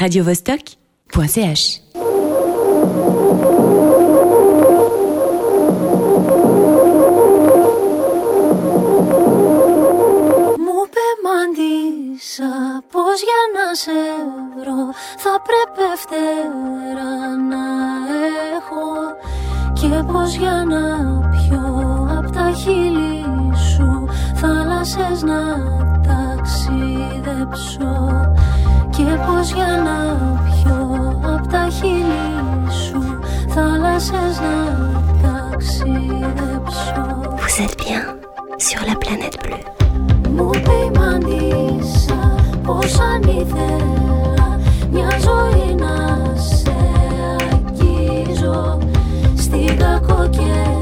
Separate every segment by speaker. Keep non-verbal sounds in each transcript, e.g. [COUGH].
Speaker 1: radiovostok.ch.
Speaker 2: Μου πεμάντησα πως για να σε βρω θα πρέπει φτερά να έχω και πως για να πιω απ' τα χείλη σου θάλασσες να ταξιδέψω και πως για να πιω απ' τα χείλη σου θάλασσες να ταξιδέψω
Speaker 3: Vous êtes bien sur la planète bleue.
Speaker 2: Μου ποιμαντήσα πως αν ήθελα μια ζωή να σε αγγίζω στην κακοκαιρία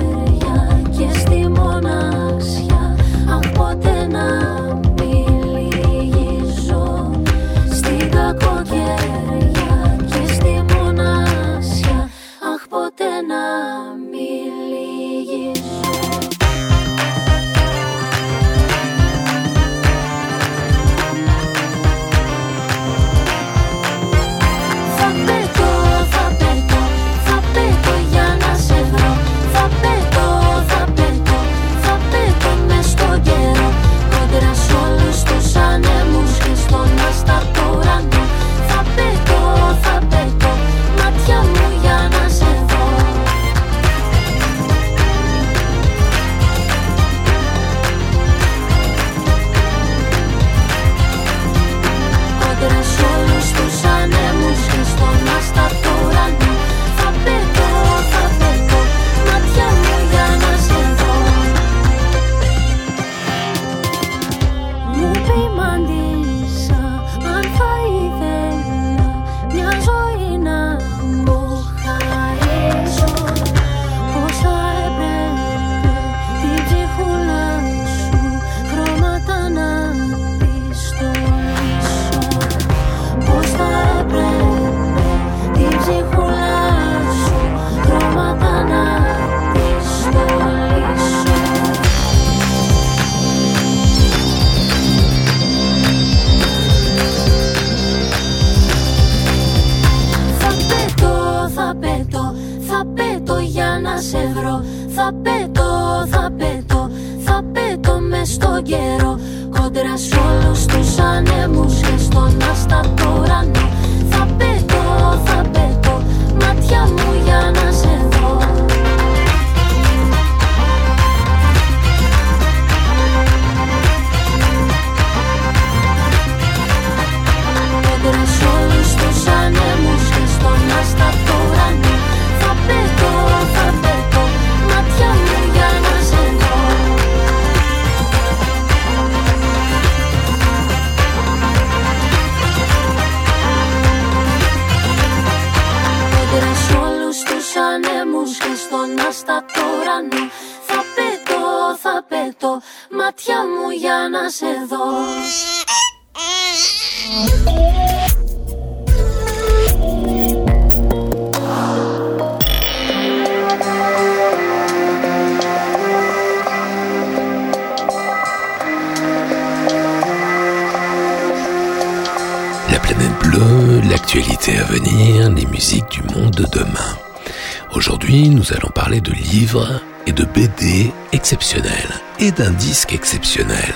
Speaker 4: d'un disque exceptionnel.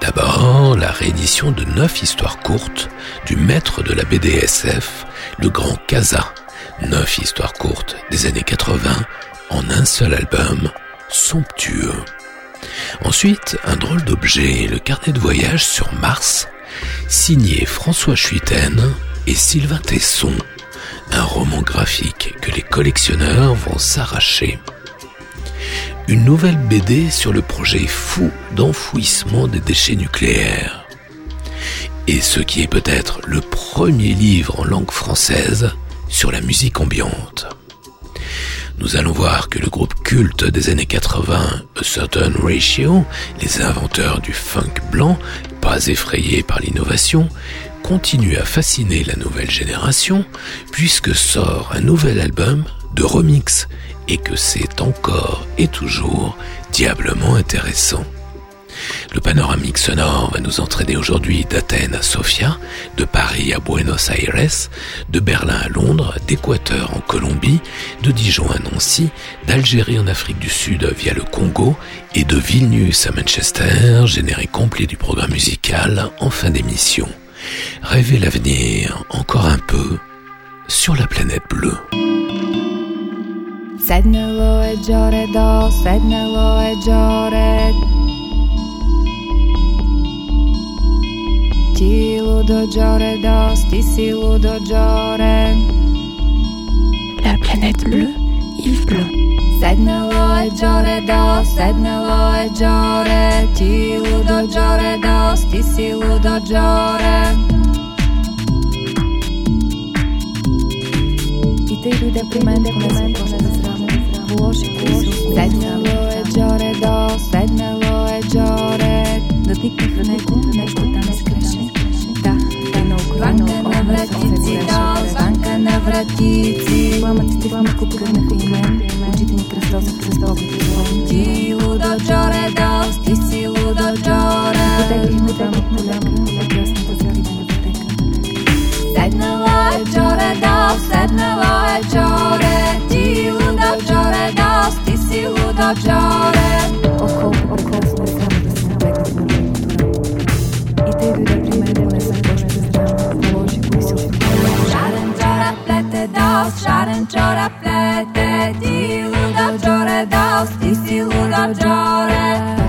Speaker 4: D'abord, la réédition de neuf histoires courtes du maître de la BDSF, le grand Casa. Neuf histoires courtes des années 80 en un seul album, somptueux. Ensuite, un drôle d'objet, le carnet de voyage sur Mars, signé François Chuiten et Sylvain Tesson, un roman graphique que les collectionneurs vont s'arracher. Une nouvelle BD sur le projet fou d'enfouissement des déchets nucléaires. Et ce qui est peut-être le premier livre en langue française sur la musique ambiante. Nous allons voir que le groupe culte des années 80, A Certain Ratio, les inventeurs du funk blanc, pas effrayés par l'innovation, continue à fasciner la nouvelle génération puisque sort un nouvel album de remix et que c'est encore et toujours diablement intéressant. Le panoramique sonore va nous entraîner aujourd'hui d'Athènes à Sofia, de Paris à Buenos Aires, de Berlin à Londres, d'Équateur en Colombie, de Dijon à Nancy, d'Algérie en Afrique du Sud via le Congo et de Vilnius à Manchester, générique complet du programme musical en fin d'émission. Rêvez l'avenir encore un peu sur la planète bleue.
Speaker 1: Sednelo je giore do, sednelo je giore Ti ludo giore do, sti si ludo giore
Speaker 3: La planète bleue, Yves Blanc.
Speaker 1: Sednelo je giore do, sednelo je giore Ti ludo giore do, sti si ludo giore I te ljude primende kome su лоши. Седнало е джоре до, седнало е джоре. Да тикне хрането, нещо там скреше. Да, да на огромно на вратици, до звънка на вратици. Пламът ти пламът купуваха и мен. Очите ни кръстосат с поглед Ти лудо джоре до, ти си лудо джоре. Потеглихме там от маляка, на красната закрива Седнала е джоре до, седнала е джоре. čore, daš ti si luda čore Oko, oko, I Šaren čora plete, Ti luda čore, ti si luda čore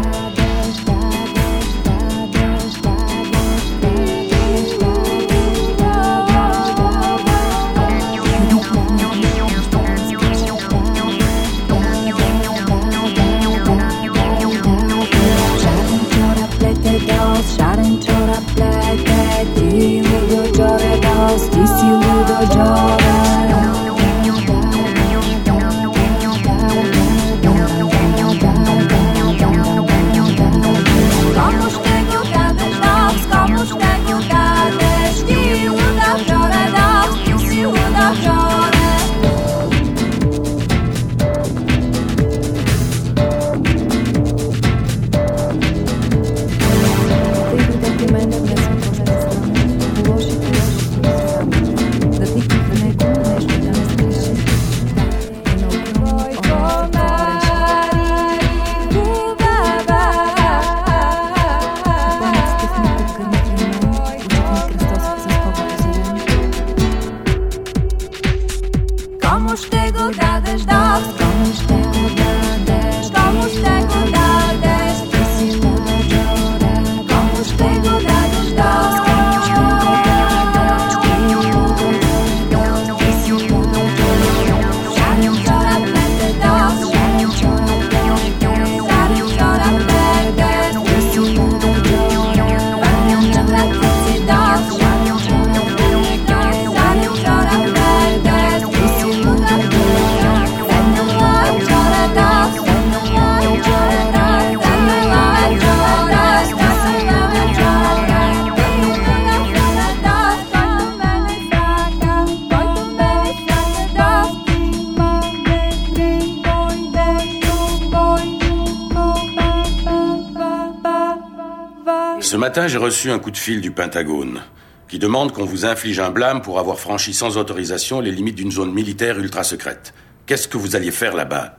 Speaker 5: Ce matin, j'ai reçu un coup de fil du Pentagone qui demande qu'on vous inflige un blâme pour avoir franchi sans autorisation les limites d'une zone militaire ultra secrète. Qu'est-ce que vous alliez faire là-bas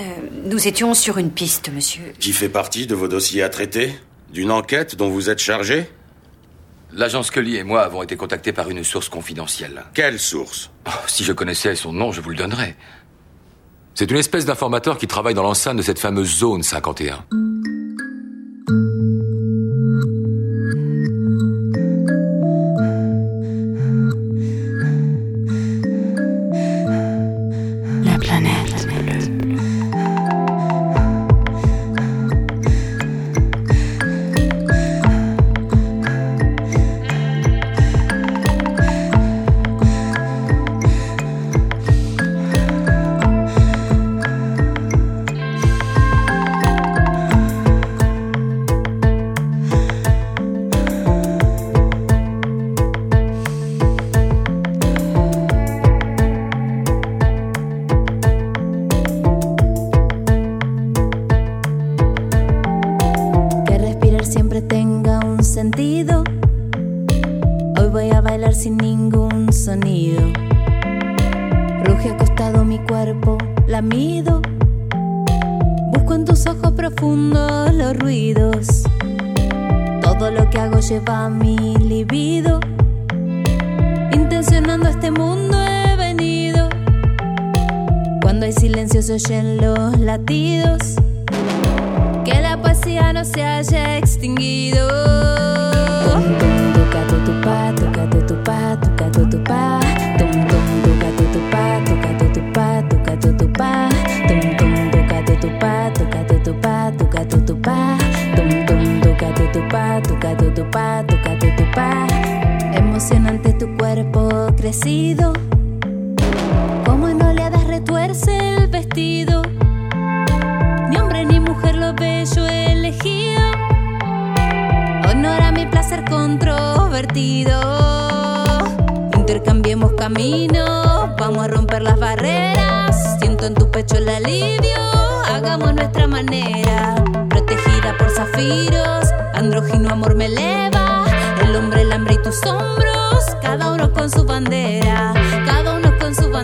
Speaker 6: Euh, nous étions sur une piste, monsieur.
Speaker 5: Qui fait partie de vos dossiers à traiter D'une enquête dont vous êtes chargé
Speaker 7: L'agent Scully et moi avons été contactés par une source confidentielle.
Speaker 5: Quelle source
Speaker 7: Oh, si je connaissais son nom, je vous le donnerais. C'est une espèce d'informateur qui travaille dans l'enceinte de cette fameuse zone 51.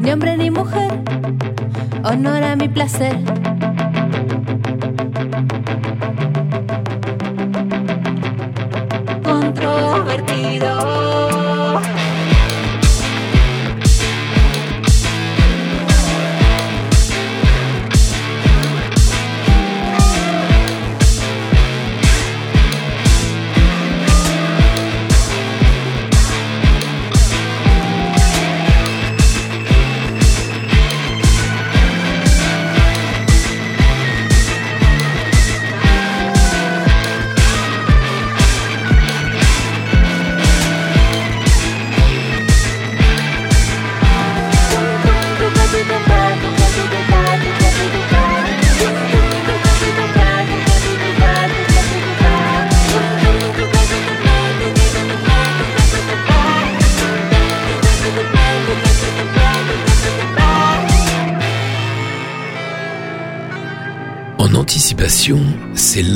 Speaker 2: Ni hombre ni mujer, honor a mi placer.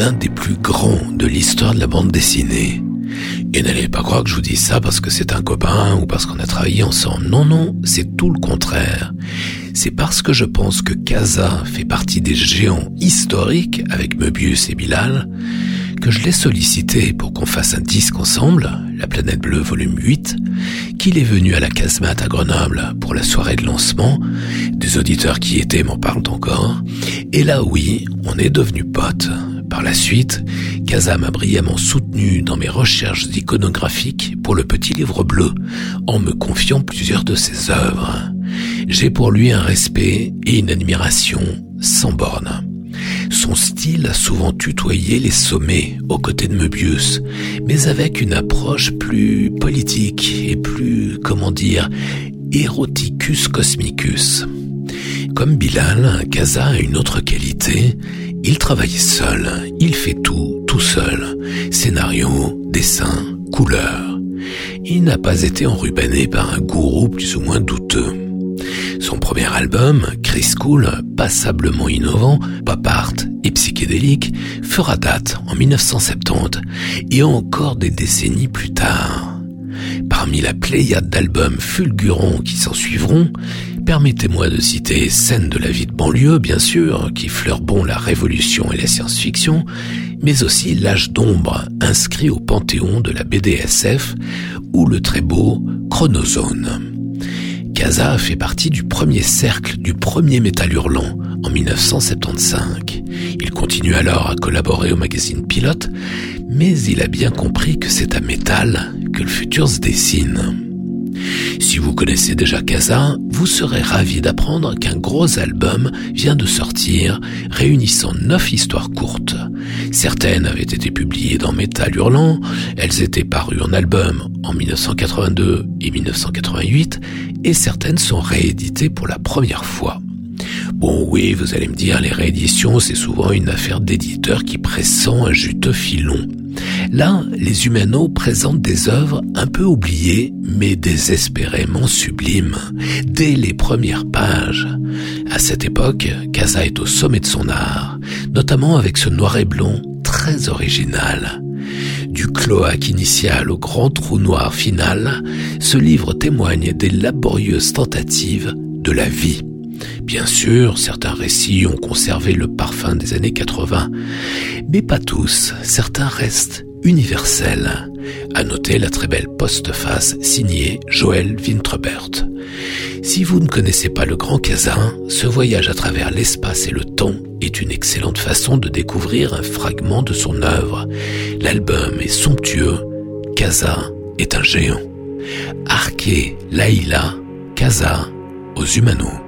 Speaker 4: L'un des plus grands de l'histoire de la bande dessinée. Et n'allez pas croire que je vous dis ça parce que c'est un copain ou parce qu'on a travaillé ensemble. Non, non, c'est tout le contraire. C'est parce que je pense que Kaza fait partie des géants historiques avec Möbius et Bilal que je l'ai sollicité pour qu'on fasse un disque ensemble, La Planète Bleue volume 8, qu'il est venu à la casemate à Grenoble pour la soirée de lancement. Des auditeurs qui étaient m'en parlent encore. Et là, oui, on est devenus potes. La suite, Kaza m'a brillamment soutenu dans mes recherches iconographiques pour le petit livre bleu, en me confiant plusieurs de ses œuvres. J'ai pour lui un respect et une admiration sans borne. Son style a souvent tutoyé les sommets aux côtés de Möbius, mais avec une approche plus politique et plus, comment dire, eroticus cosmicus. Comme Bilal, Kaza a une autre qualité, il travaille seul, il fait tout, tout seul. Scénario, dessin, couleur. Il n'a pas été enrubanné par un gourou plus ou moins douteux. Son premier album, Chris Cool, passablement innovant, pop art et psychédélique, fera date en 1970 et encore des décennies plus tard. Parmi la pléiade d'albums fulgurants qui s'en suivront, permettez-moi de citer Scène de la vie de banlieue, bien sûr, qui fleure bon la révolution et la science-fiction, mais aussi L'âge d'ombre, inscrit au panthéon de la BDSF, ou le très beau Chronozone. Kaza fait partie du premier cercle du premier métal hurlant en 1975. Il continue alors à collaborer au magazine Pilote, mais il a bien compris que c'est à métal que le futur se dessine. Si vous connaissez déjà Casa, vous serez ravi d'apprendre qu'un gros album vient de sortir, réunissant neuf histoires courtes. Certaines avaient été publiées dans Metal Hurlant, elles étaient parues en album en 1982 et 1988, et certaines sont rééditées pour la première fois. Bon oui, vous allez me dire, les rééditions, c'est souvent une affaire d'éditeur qui pressent un juteux filon. Là, les Humano présentent des œuvres un peu oubliées, mais désespérément sublimes, dès les premières pages. À cette époque, Casa est au sommet de son art, notamment avec ce noir et blond très original. Du cloaque initial au grand trou noir final, ce livre témoigne des laborieuses tentatives de la vie. Bien sûr, certains récits ont conservé le parfum des années 80, mais pas tous, certains restent universels. À noter la très belle postface signée Joël Wintrebert. Si vous ne connaissez pas le Grand Casin, ce voyage à travers l'espace et le temps est une excellente façon de découvrir un fragment de son œuvre. L'album est somptueux, Casa est un géant. Arke, Laïla, Casa, aux humanos.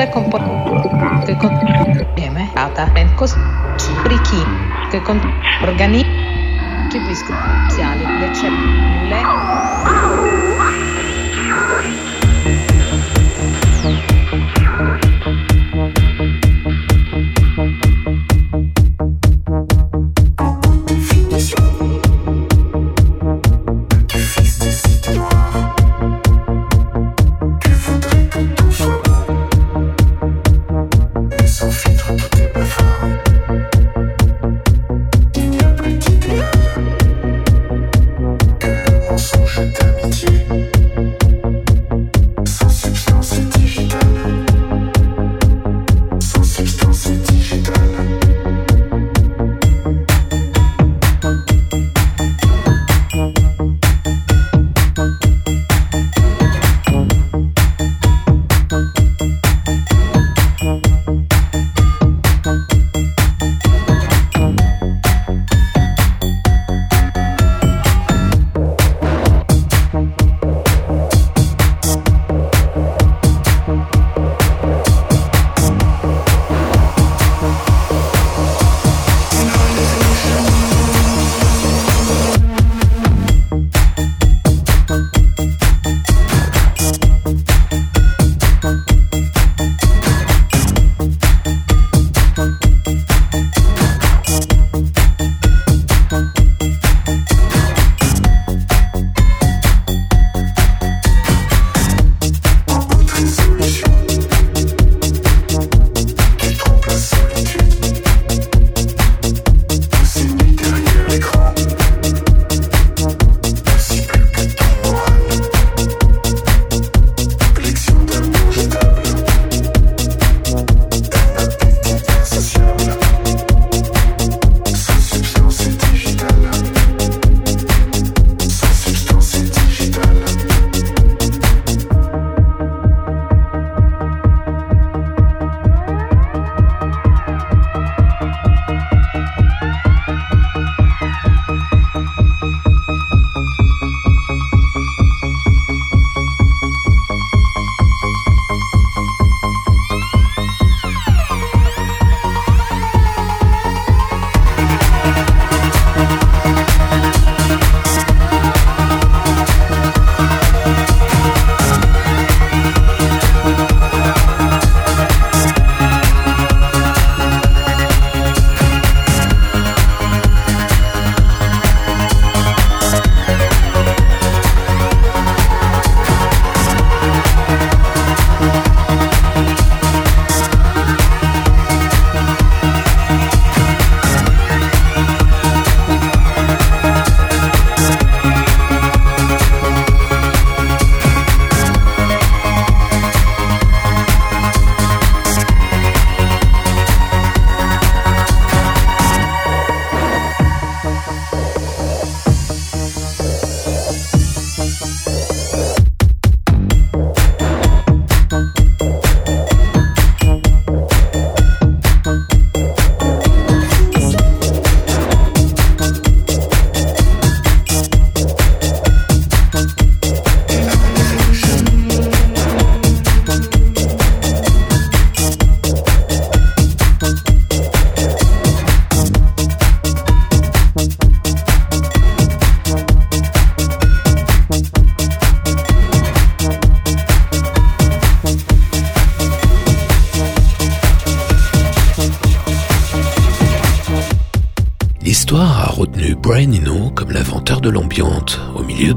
Speaker 8: Tre componenti che contiene data e cos ricchi che con organi contribuiscono iniziali le cellule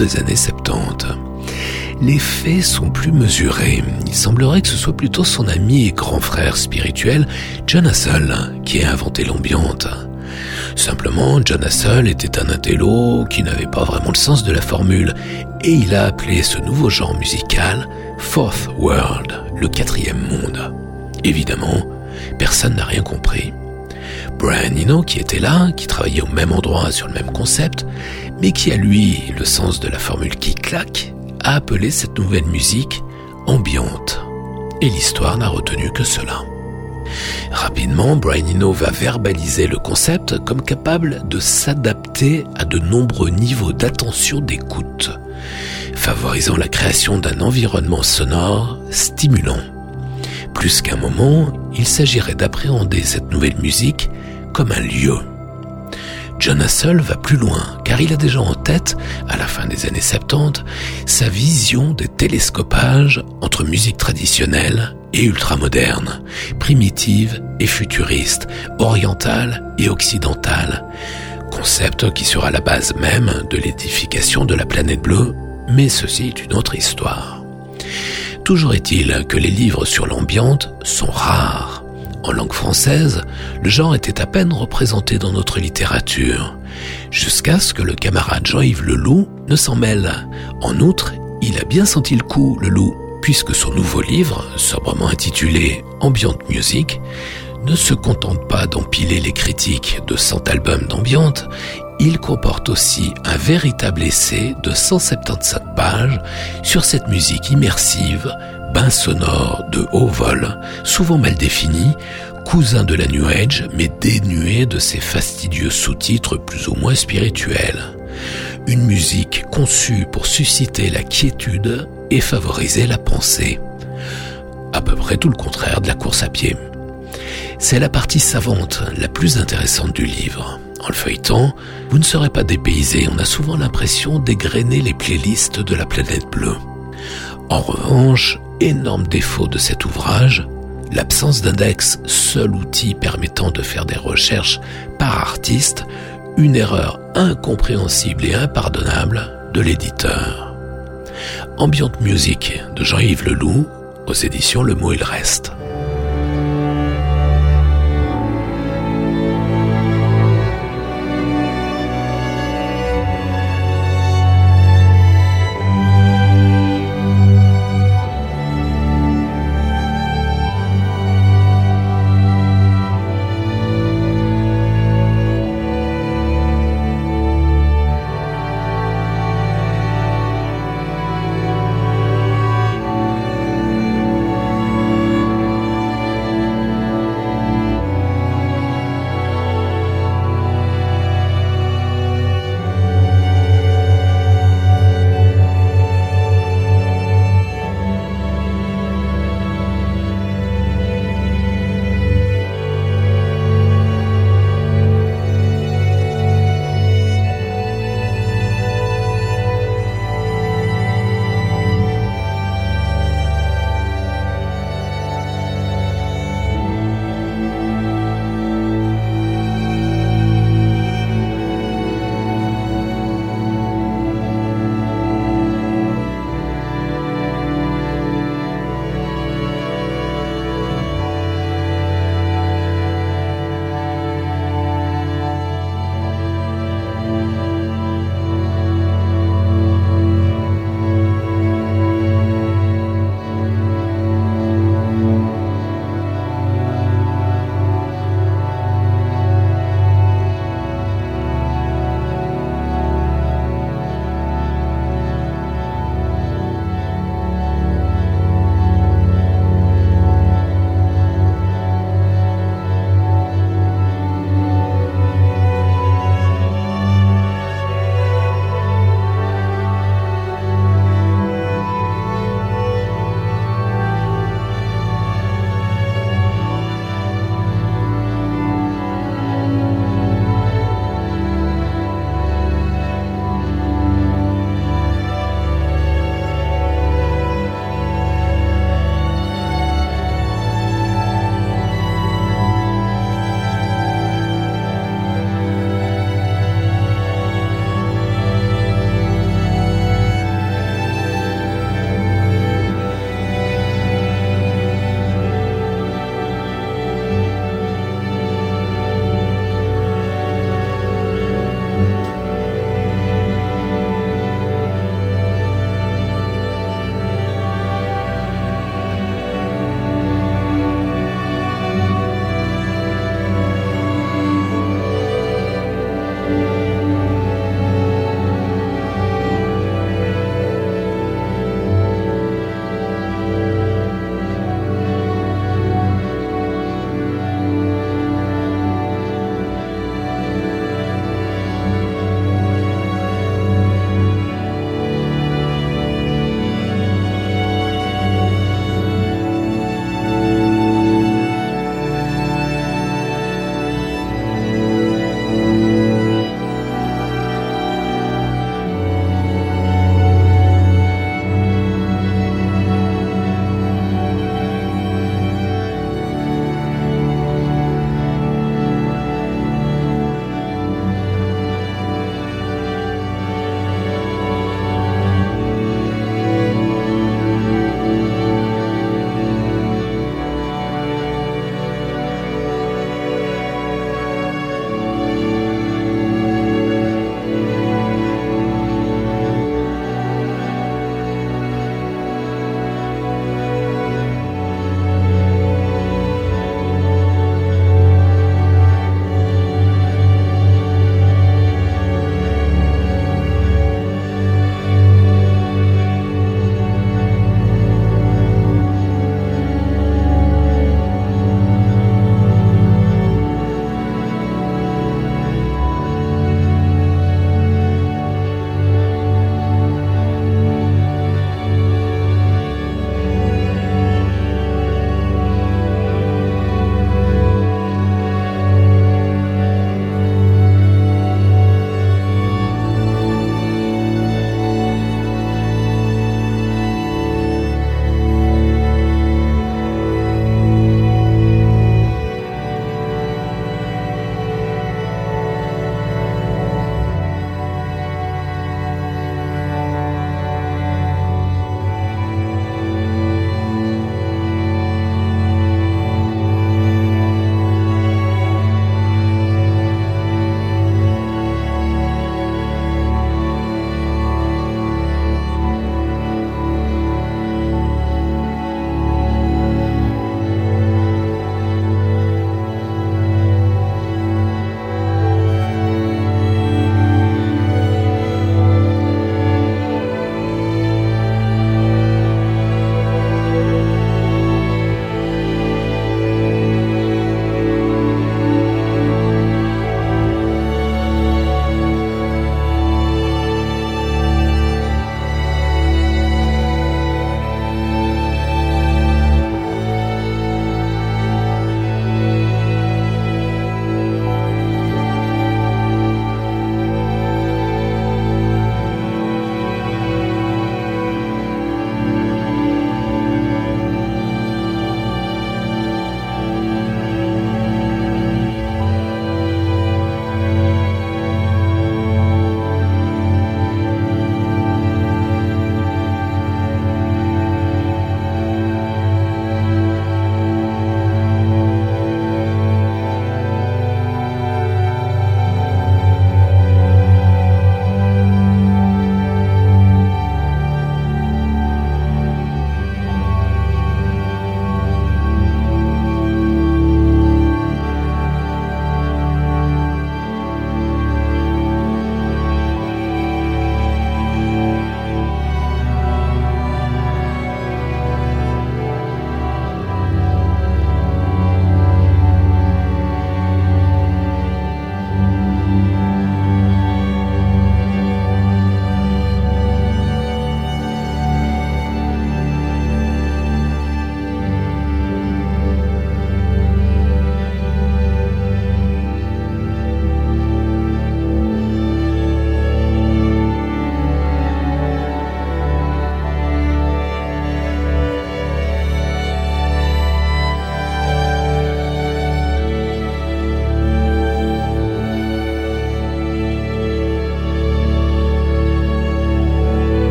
Speaker 4: des années 70. Les faits sont plus mesurés. Il semblerait que ce soit plutôt son ami et grand frère spirituel, John Hassel, qui a inventé l'ambiante. Simplement, John Hassel était un intello qui n'avait pas vraiment le sens de la formule, et il a appelé ce nouveau genre musical Fourth World, le quatrième monde. Évidemment, personne n'a rien compris. Brian Eno, qui était là, qui travaillait au même endroit sur le même concept, mais qui a lui le sens de la formule qui claque, a appelé cette nouvelle musique ambiante. Et l'histoire n'a retenu que cela. Rapidement, Brian Eno va verbaliser le concept comme capable de s'adapter à de nombreux niveaux d'attention d'écoute, favorisant la création d'un environnement sonore stimulant. Plus qu'un moment, il s'agirait d'appréhender cette nouvelle musique comme un lieu. John Hassel va plus loin, car il a déjà en tête, à la fin des années 70, sa vision des télescopages entre musique traditionnelle et ultramoderne, primitive et futuriste, orientale et occidentale, concept qui sera la base même de l'édification de la planète bleue, mais ceci est une autre histoire. Toujours est-il que les livres sur l'ambiante sont rares. En langue française, le genre était à peine représenté dans notre littérature, jusqu'à ce que le camarade Jean-Yves Leloup ne s'en mêle. En outre, il a bien senti le coup, Leloup, puisque son nouveau livre, sobrement intitulé Ambient Music, ne se contente pas d'empiler les critiques de 100 albums d'ambiante, il comporte aussi un véritable essai de 177 pages sur cette musique immersive, bain sonore de haut vol, souvent mal défini, cousin de la New Age, mais dénué de ses fastidieux sous-titres plus ou moins spirituels. Une musique conçue pour susciter la quiétude et favoriser la pensée. À peu près tout le contraire de la course à pied. C'est la partie savante, la plus intéressante du livre. En le feuilletant, vous ne serez pas dépaysé, on a souvent l'impression d'égrener les playlists de la planète bleue. En revanche, énorme défaut de cet ouvrage, l'absence d'index, seul outil permettant de faire des recherches par artiste, une erreur incompréhensible et impardonnable de l'éditeur. Ambient Music de Jean-Yves Leloup, aux éditions Le Mot et Reste.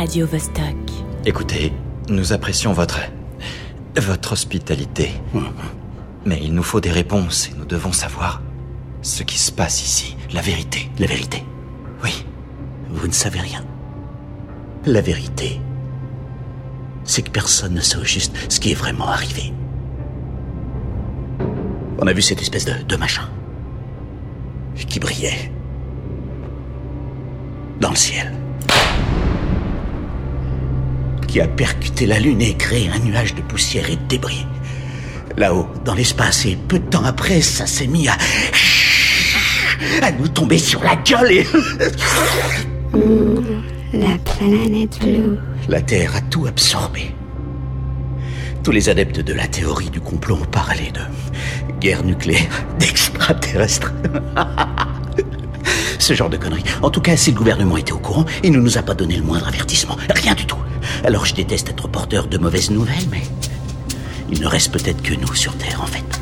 Speaker 3: Radio Vostok.
Speaker 9: Écoutez, nous apprécions votre. votre hospitalité. Mais il nous faut des réponses et nous devons savoir ce qui se passe ici. La vérité.
Speaker 10: La vérité
Speaker 9: Oui.
Speaker 10: Vous ne savez rien. La vérité, c'est que personne ne sait au juste ce qui est vraiment arrivé. On a vu cette espèce de, de machin qui brillait dans le ciel, qui a percuté la Lune et créé un nuage de poussière et de débris. Là-haut, dans l'espace, et peu de temps après, ça s'est mis à... à nous tomber sur la gueule et...
Speaker 1: La planète bleue.
Speaker 10: La Terre a tout absorbé. Tous les adeptes de la théorie du complot ont parlé de guerre nucléaire, [LAUGHS] d'extraterrestres. [LAUGHS] Ce genre de conneries. En tout cas, si le gouvernement était au courant, il ne nous a pas donné le moindre avertissement. Rien du tout. Alors je déteste être porteur de mauvaises nouvelles, mais il ne reste peut-être que nous sur Terre, en fait.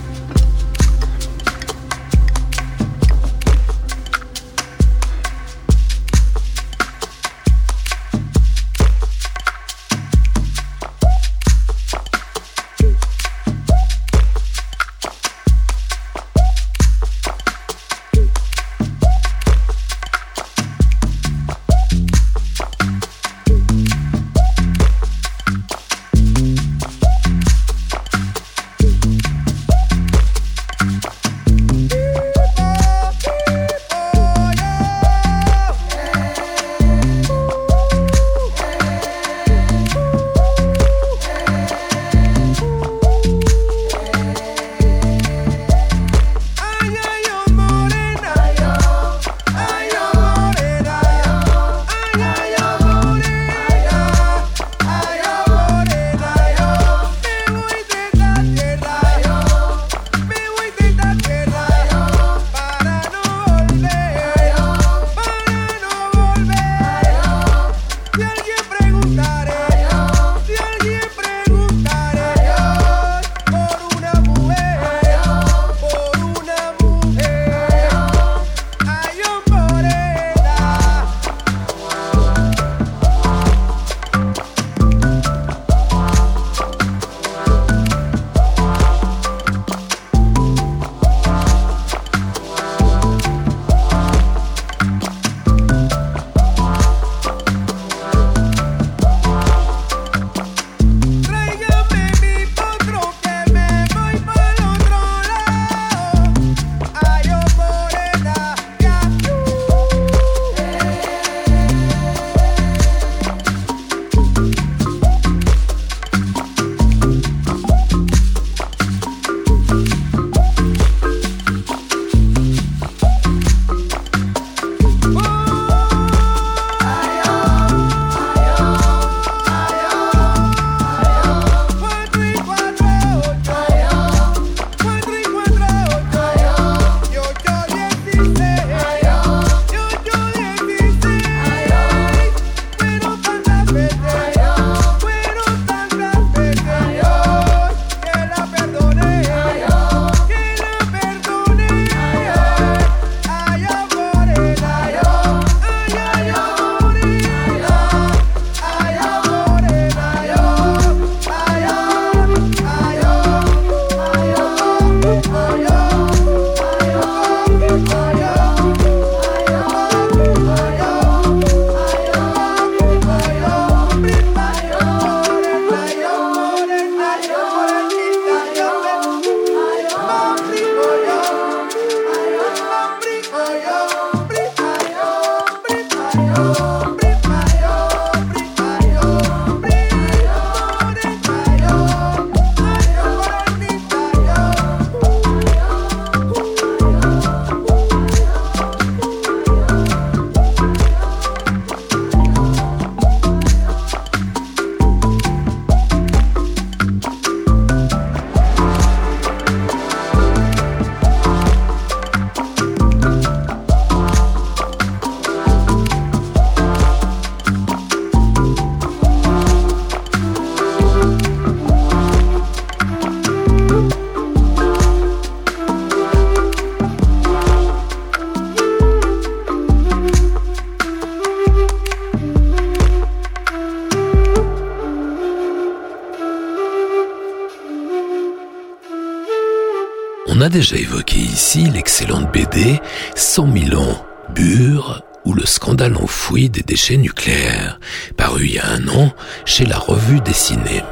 Speaker 4: Déjà évoqué ici l'excellente BD 100 000 ans, Bure, ou le scandale enfoui des déchets nucléaires, paru il y a un an chez la revue dessinée.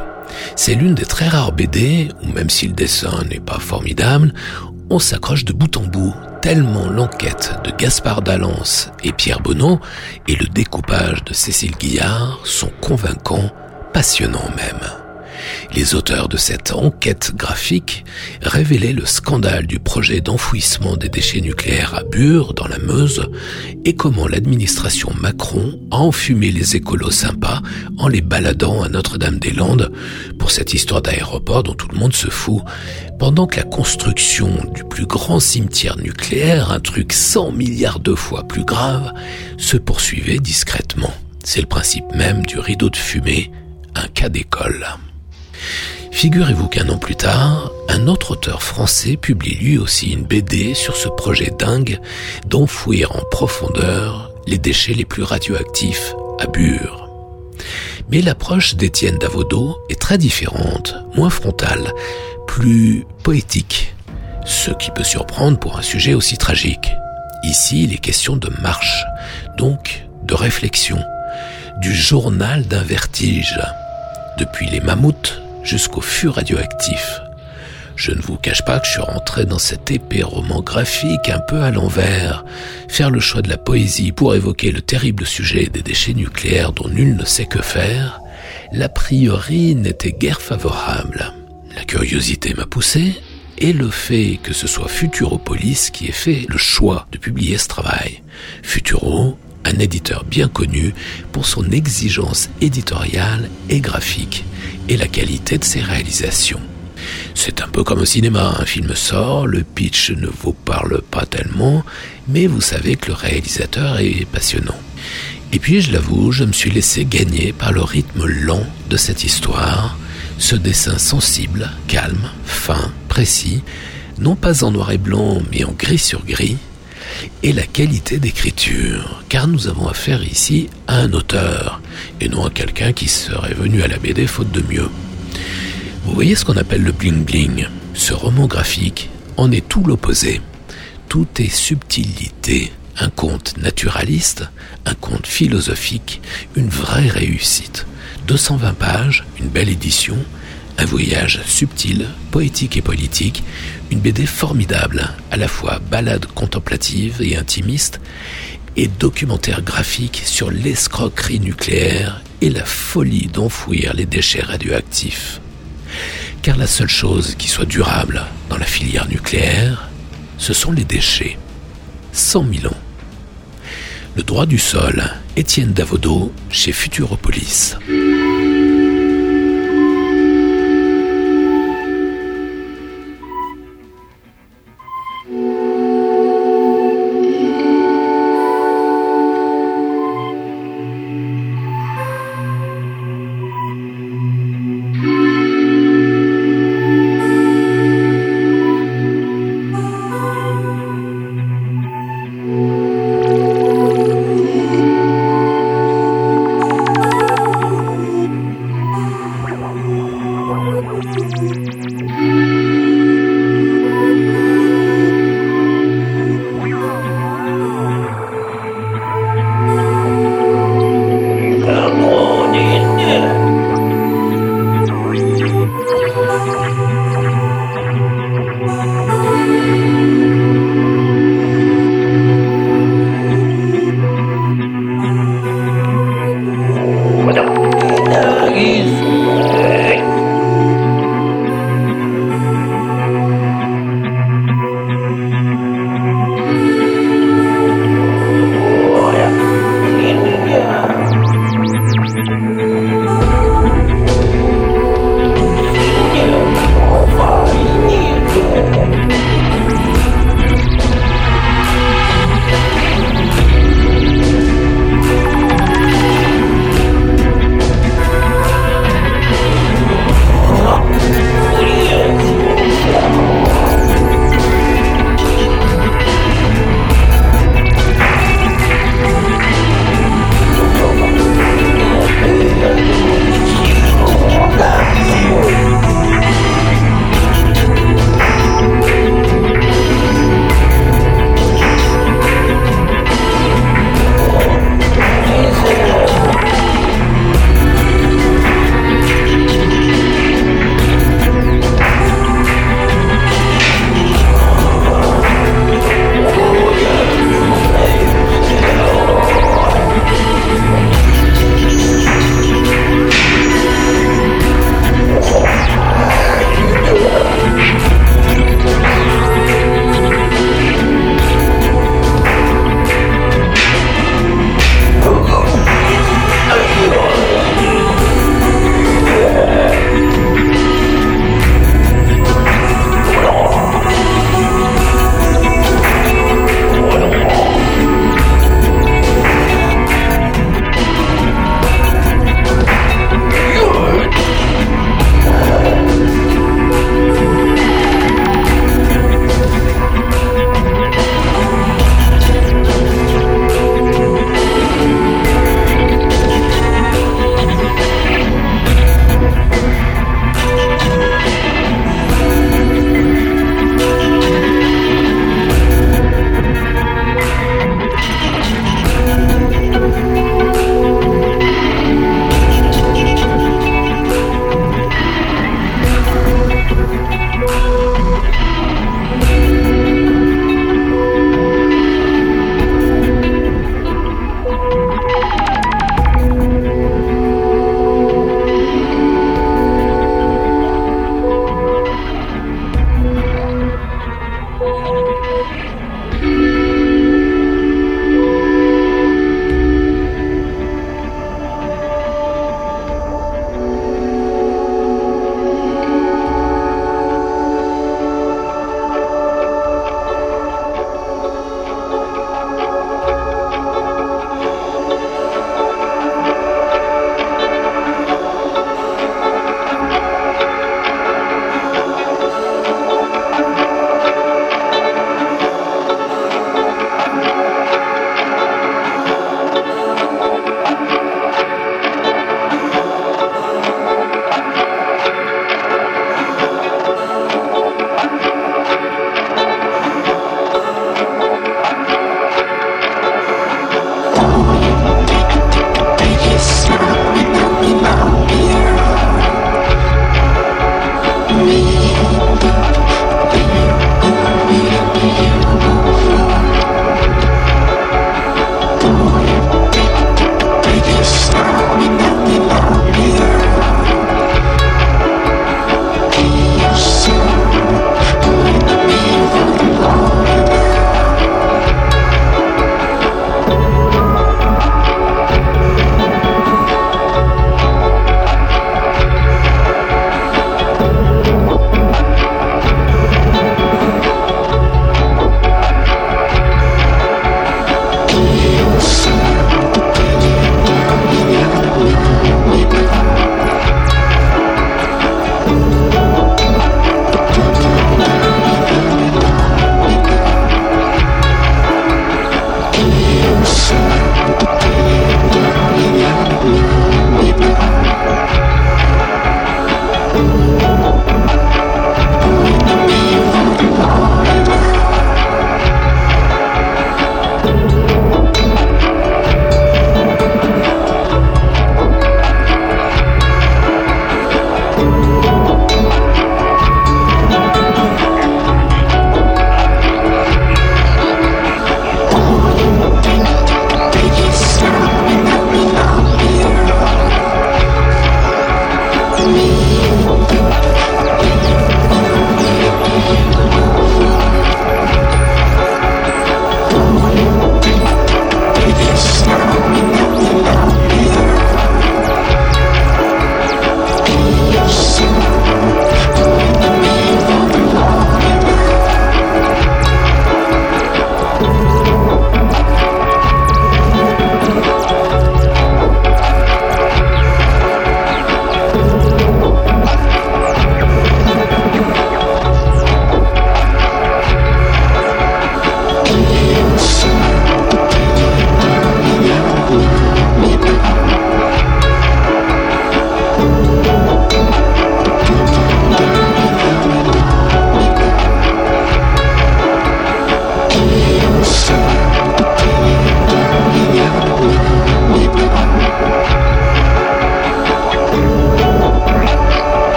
Speaker 4: C'est l'une des très rares BD où même si le dessin n'est pas formidable, on s'accroche de bout en bout, tellement l'enquête de Gaspard Dallance et Pierre Bonneau et le découpage de Cécile Guillard sont convaincants, passionnants même. Les auteurs de cette enquête graphique révélaient le scandale du projet d'enfouissement des déchets nucléaires à Bure, dans la Meuse, et comment l'administration Macron a enfumé les écolos sympas en les baladant à Notre-Dame-des-Landes pour cette histoire d'aéroport dont tout le monde se fout, pendant que la construction du plus grand cimetière nucléaire, un truc 100 milliards de fois plus grave, se poursuivait discrètement. C'est le principe même du rideau de fumée, un cas d'école. Figurez-vous qu'un an plus tard, un autre auteur français publie lui aussi une BD sur ce projet dingue d'enfouir en profondeur les déchets les plus radioactifs à Bure. Mais l'approche d'Étienne Davodo est très différente, moins frontale, plus poétique, ce qui peut surprendre pour un sujet aussi tragique. Ici, il est question de marche, donc de réflexion, du journal d'un vertige, depuis les mammouths jusqu'au fût radioactif. Je ne vous cache pas que je suis rentré dans cet épais roman graphique un peu à l'envers. Faire le choix de la poésie pour évoquer le terrible sujet des déchets nucléaires dont nul ne sait que faire, l'a priori n'était guère favorable. La curiosité m'a poussé, et le fait que ce soit Futuropolis qui ait fait le choix de publier ce travail. Futuro, un éditeur bien connu pour son exigence éditoriale et graphique et la qualité de ses réalisations. C'est un peu comme au cinéma, un film sort, le pitch ne vous parle pas tellement, mais vous savez que le réalisateur est passionnant. Et puis, je l'avoue, je me suis laissé gagner par le rythme lent de cette histoire, ce dessin sensible, calme, fin, précis, non pas en noir et blanc, mais en gris sur gris, et la qualité d'écriture, car nous avons affaire ici à un auteur, et non à quelqu'un qui serait venu à la BD faute de mieux. Vous voyez ce qu'on appelle le bling-bling Ce roman graphique en est tout l'opposé. Tout est subtilité, un conte naturaliste, un conte philosophique, une vraie réussite. 220 pages, une belle édition, un voyage subtil, poétique et politique, une BD formidable, à la fois balade contemplative et intimiste, et documentaire graphique sur l'escroquerie nucléaire et la folie d'enfouir les déchets radioactifs. Car la seule chose qui soit durable dans la filière nucléaire, ce sont les déchets. 100 000 ans. Le droit du sol, Étienne Davodo, chez Futuropolis.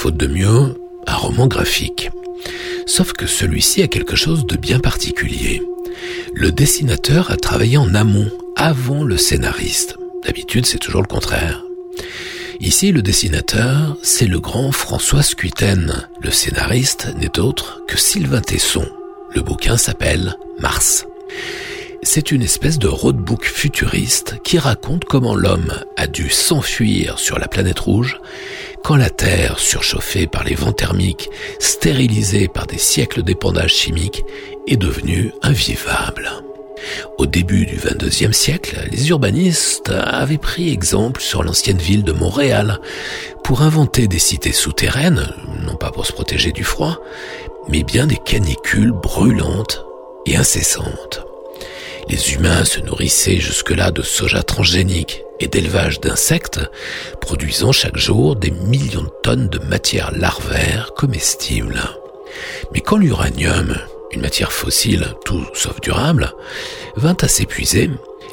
Speaker 4: Faute de mieux, un roman graphique. Sauf que celui-ci a quelque chose de bien particulier. Le dessinateur a travaillé en amont, avant le scénariste. D'habitude, c'est toujours le contraire. Ici, le dessinateur, c'est le grand François Scuiten. Le scénariste n'est autre que Sylvain Tesson. Le bouquin s'appelle Mars. C'est une espèce de roadbook futuriste qui raconte comment l'homme a dû s'enfuir sur la planète rouge quand la Terre, surchauffée par les vents thermiques, stérilisée par des siècles d'épandage chimique, est devenue invivable. Au début du 22e siècle, les urbanistes avaient pris exemple sur l'ancienne ville de Montréal pour inventer des cités souterraines, non pas pour se protéger du froid, mais bien des canicules brûlantes et incessantes. Les humains se nourrissaient jusque-là de soja transgénique et d'élevage d'insectes, produisant chaque jour des millions de tonnes de matière larvaire comestible. Mais quand l'uranium, une matière fossile tout sauf durable, vint à s'épuiser,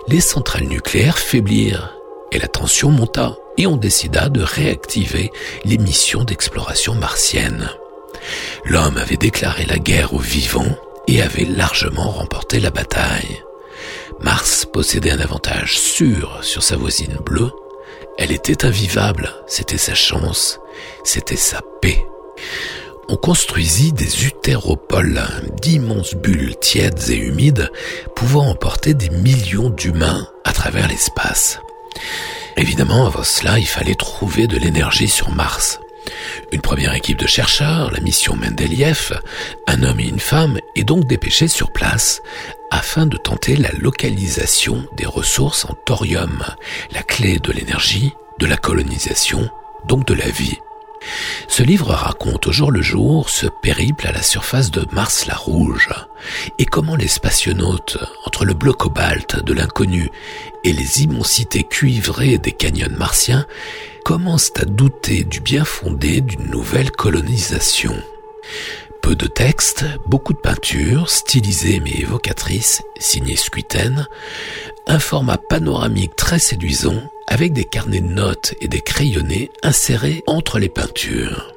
Speaker 4: les centrales nucléaires faiblirent et la tension monta et on décida de réactiver les missions d'exploration martienne. L'homme avait déclaré la guerre aux vivants et avait largement remporté la bataille. Mars possédait un avantage sûr sur sa voisine bleue. Elle était invivable, c'était sa chance, c'était sa paix. On construisit des utéropoles, d'immenses bulles tièdes et humides, pouvant emporter des millions d'humains à travers l'espace. Évidemment, avant cela, il fallait trouver de l'énergie sur Mars. Une première équipe de chercheurs, la mission Mendeleev, un homme et une femme, est donc dépêchée sur place afin de tenter la localisation des ressources en thorium, la clé de l'énergie, de la colonisation, donc de la vie. Ce livre raconte au jour le jour ce périple à la surface de Mars la Rouge et comment les spationautes, entre le bleu cobalt de l'inconnu et les immensités cuivrées des canyons martiens, commencent à douter du bien fondé d'une nouvelle colonisation. Peu de textes, beaucoup de peintures, stylisées mais évocatrices, signées Squiten, un format panoramique très séduisant avec des carnets de notes et des crayonnés insérés entre les peintures.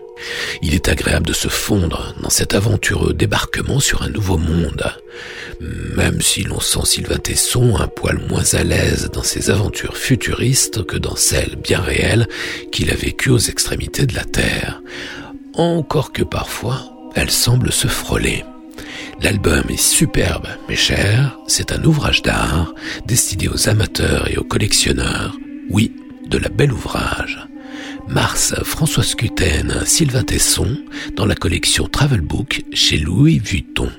Speaker 4: Il est agréable de se fondre dans cet aventureux débarquement sur un nouveau monde, même si l'on sent Sylvain Tesson un poil moins à l'aise dans ses aventures futuristes que dans celles bien réelles qu'il a vécues aux extrémités de la Terre. Encore que parfois, elles semblent se frôler. L'album est superbe mais cher, c'est un ouvrage d'art destiné aux amateurs et aux collectionneurs, oui, de la belle ouvrage. Mars, François Scuten, Sylvain Tesson, dans la collection Travel Book chez Louis Vuitton.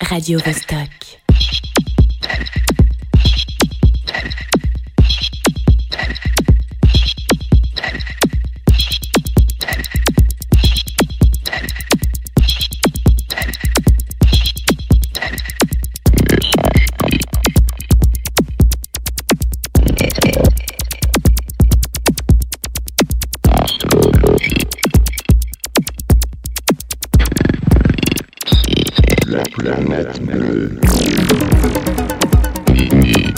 Speaker 11: Radio Vostok.
Speaker 12: La planète bleue.
Speaker 3: に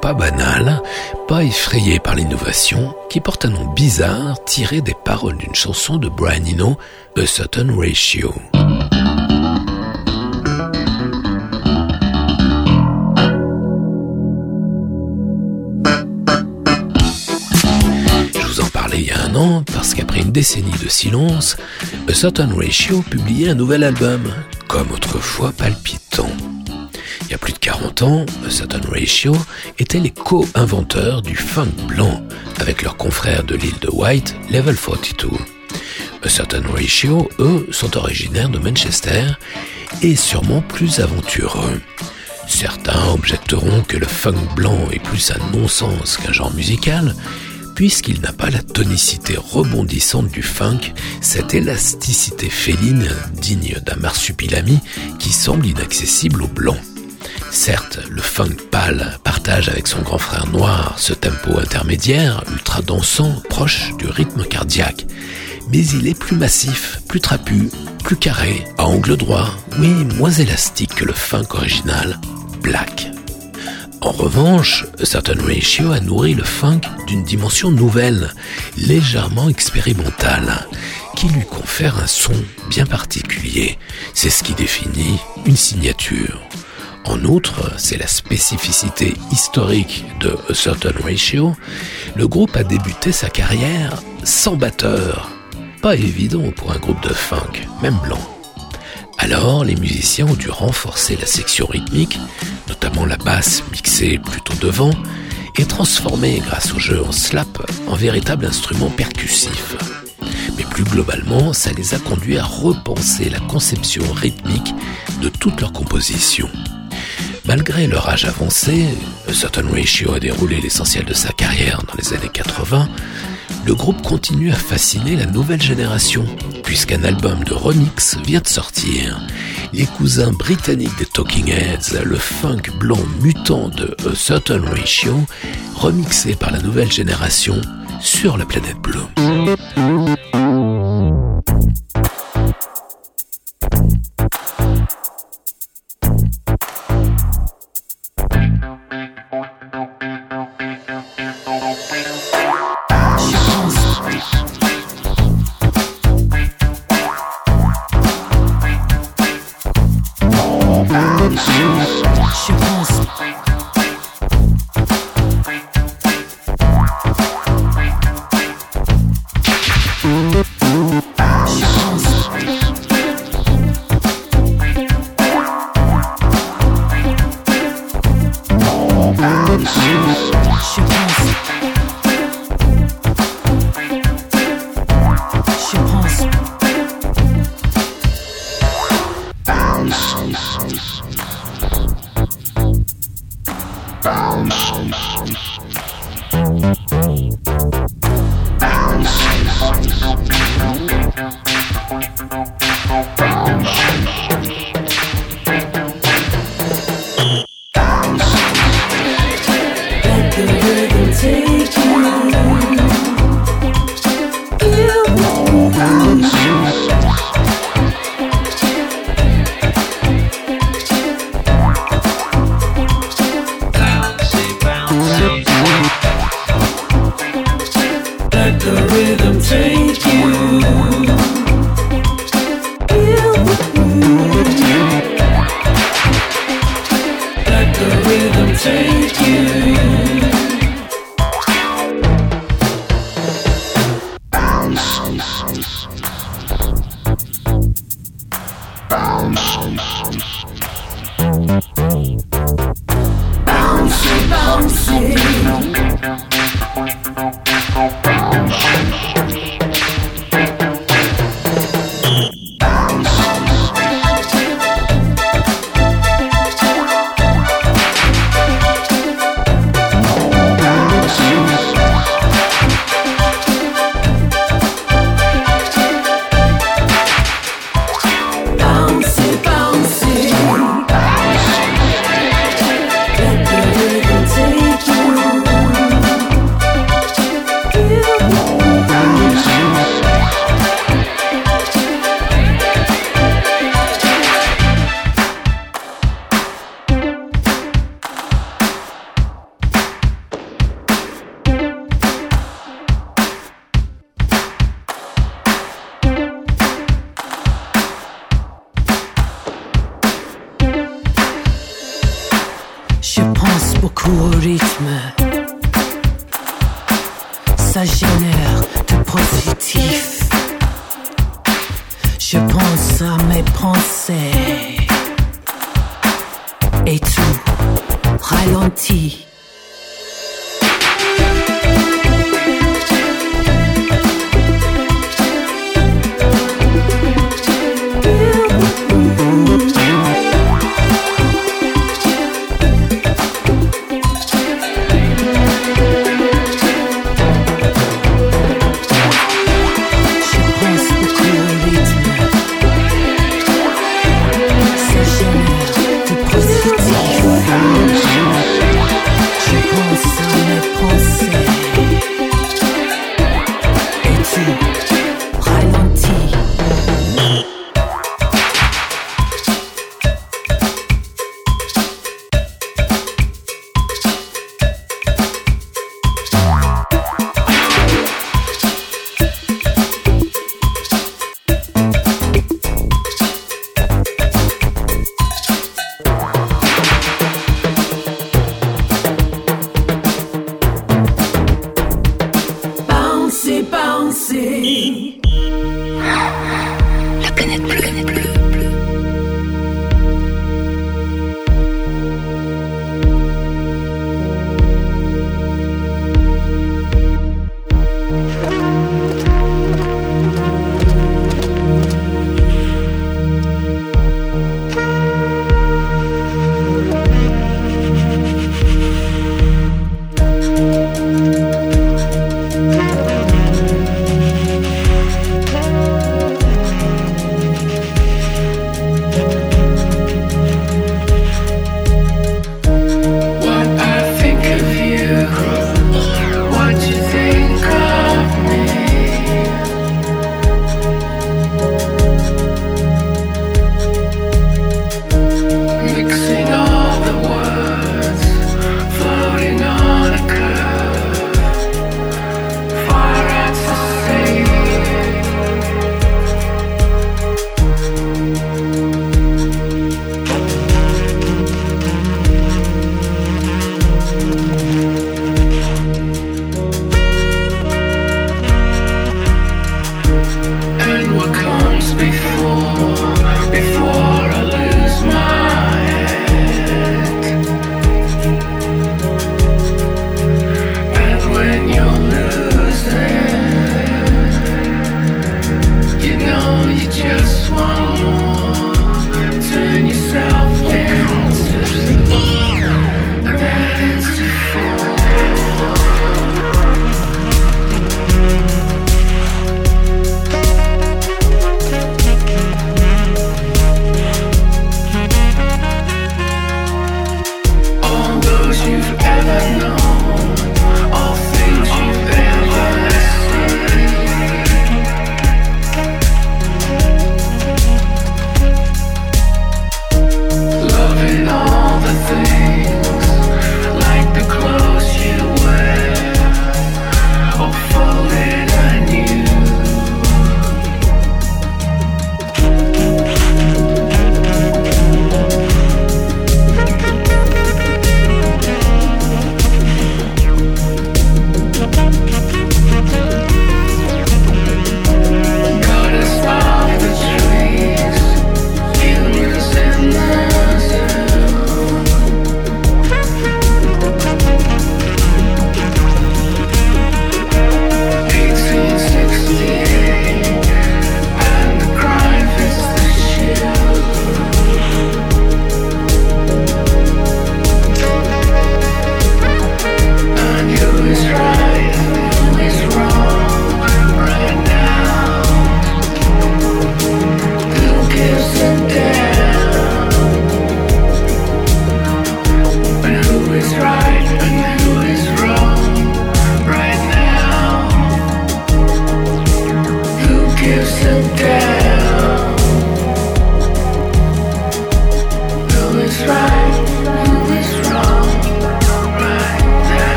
Speaker 4: pas banale, pas effrayée par l'innovation, qui porte un nom bizarre tiré des paroles d'une chanson de Brian Eno, A Certain Ratio. Je vous en parlais il y a un an parce qu'après une décennie de silence, A Certain Ratio publiait un nouvel album, comme autrefois palpitant. Il y a plus de 40 ans, A Certain Ratio étaient les co-inventeurs du funk blanc avec leurs confrères de l'île de White, Level 42. A Certain Ratio, eux, sont originaires de Manchester et sûrement plus aventureux. Certains objecteront que le funk blanc est plus un non-sens qu'un genre musical, puisqu'il n'a pas la tonicité rebondissante du funk, cette élasticité féline digne d'un marsupilami qui semble inaccessible aux blancs. Certes, le funk pâle partage avec son grand frère noir ce tempo intermédiaire, ultra dansant, proche du rythme cardiaque. Mais il est plus massif, plus trapu, plus carré, à angle droit, oui, moins élastique que le funk original, black. En revanche, A Certain Ratio a nourri le funk d'une dimension nouvelle, légèrement expérimentale, qui lui confère un son bien particulier. C'est ce qui définit une signature. En outre, c'est la spécificité historique de A Certain Ratio, le groupe a débuté sa carrière sans batteur. Pas évident pour un groupe de funk, même blanc. Alors, les musiciens ont dû renforcer la section rythmique, notamment la basse mixée plutôt devant, et transformer, grâce au jeu en slap, en véritable instrument percussif. Mais plus globalement, ça les a conduits à repenser la conception rythmique de toute leur composition. Malgré leur âge avancé, A Certain Ratio a déroulé l'essentiel de sa carrière dans les années 80, le groupe continue à fasciner la nouvelle génération, puisqu'un album de remix vient de sortir. Les cousins britanniques des Talking Heads, le funk blanc mutant de A Certain Ratio, remixé par la nouvelle génération sur la planète bleue.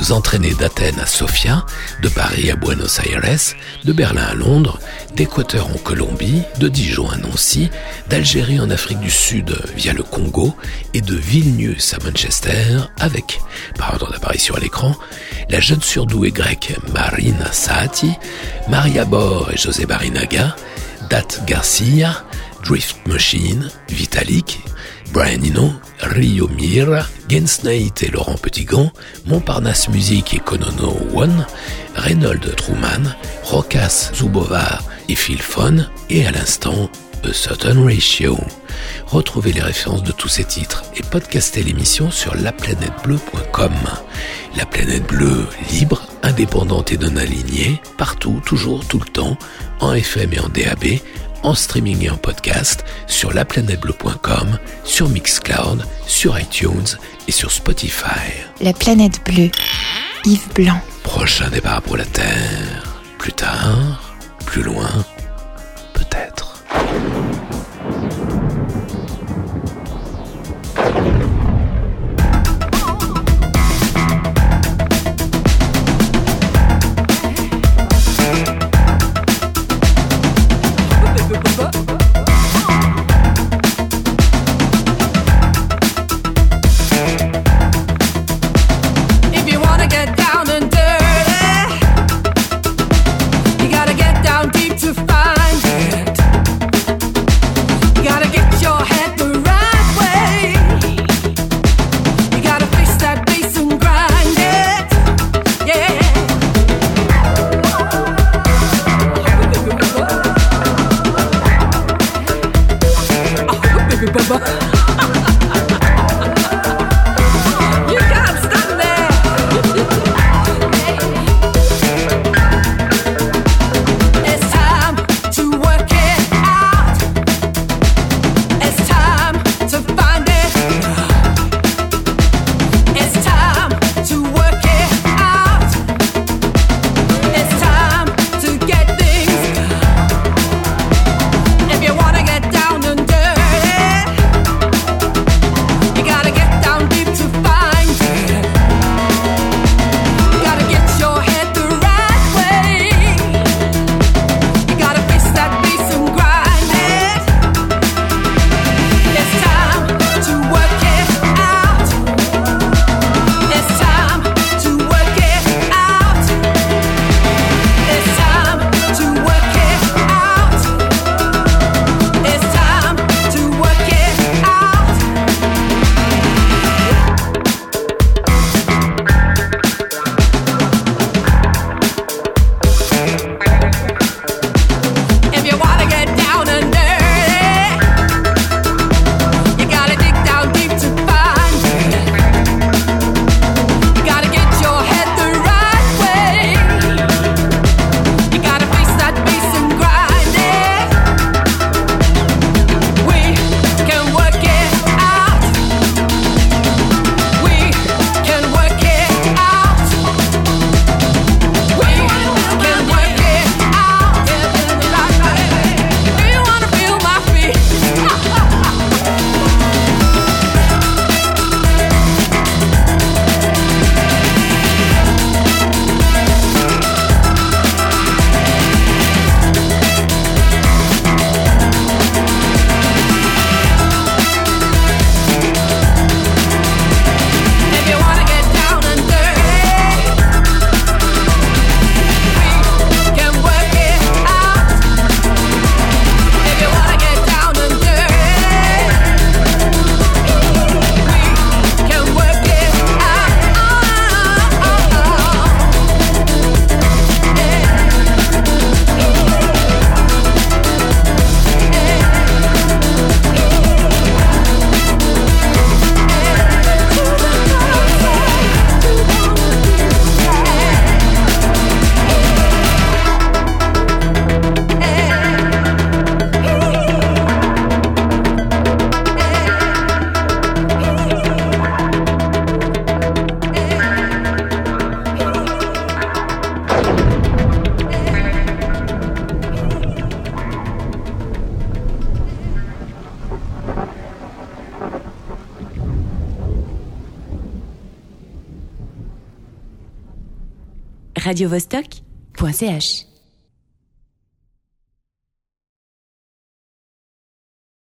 Speaker 4: Vous entraînez d'Athènes à Sofia, de Paris à Buenos Aires, de Berlin à Londres, d'Équateur en Colombie, de Dijon à Nancy, d'Algérie en Afrique du Sud via le Congo et de Vilnius à Manchester avec, par ordre d'apparition à l'écran, la jeune surdouée grecque Marina Saati, Maria Bor et José Barinaga, Dat Garcia, Drift Machine, Vitalik, Brian Eno, Rio Mira, Gensnait et Laurent Petitgant, Montparnasse Musique et Konono One, Reynold Truman, Rokas Zubova et Phil Fon, et à l'instant, A Certain Ratio. Retrouvez les références de tous ces titres et podcastez l'émission sur laplanètebleu.com. La planète bleue, libre, indépendante et non alignée, partout, toujours, tout le temps, en FM et en DAB, en streaming et en podcast, sur laplanètebleu.com, sur Mixcloud, sur iTunes et sur Spotify.
Speaker 13: La planète bleue. Yves Blanc.
Speaker 4: Prochain départ pour la Terre. Plus tard, plus loin, peut-être.
Speaker 14: radiovostok.ch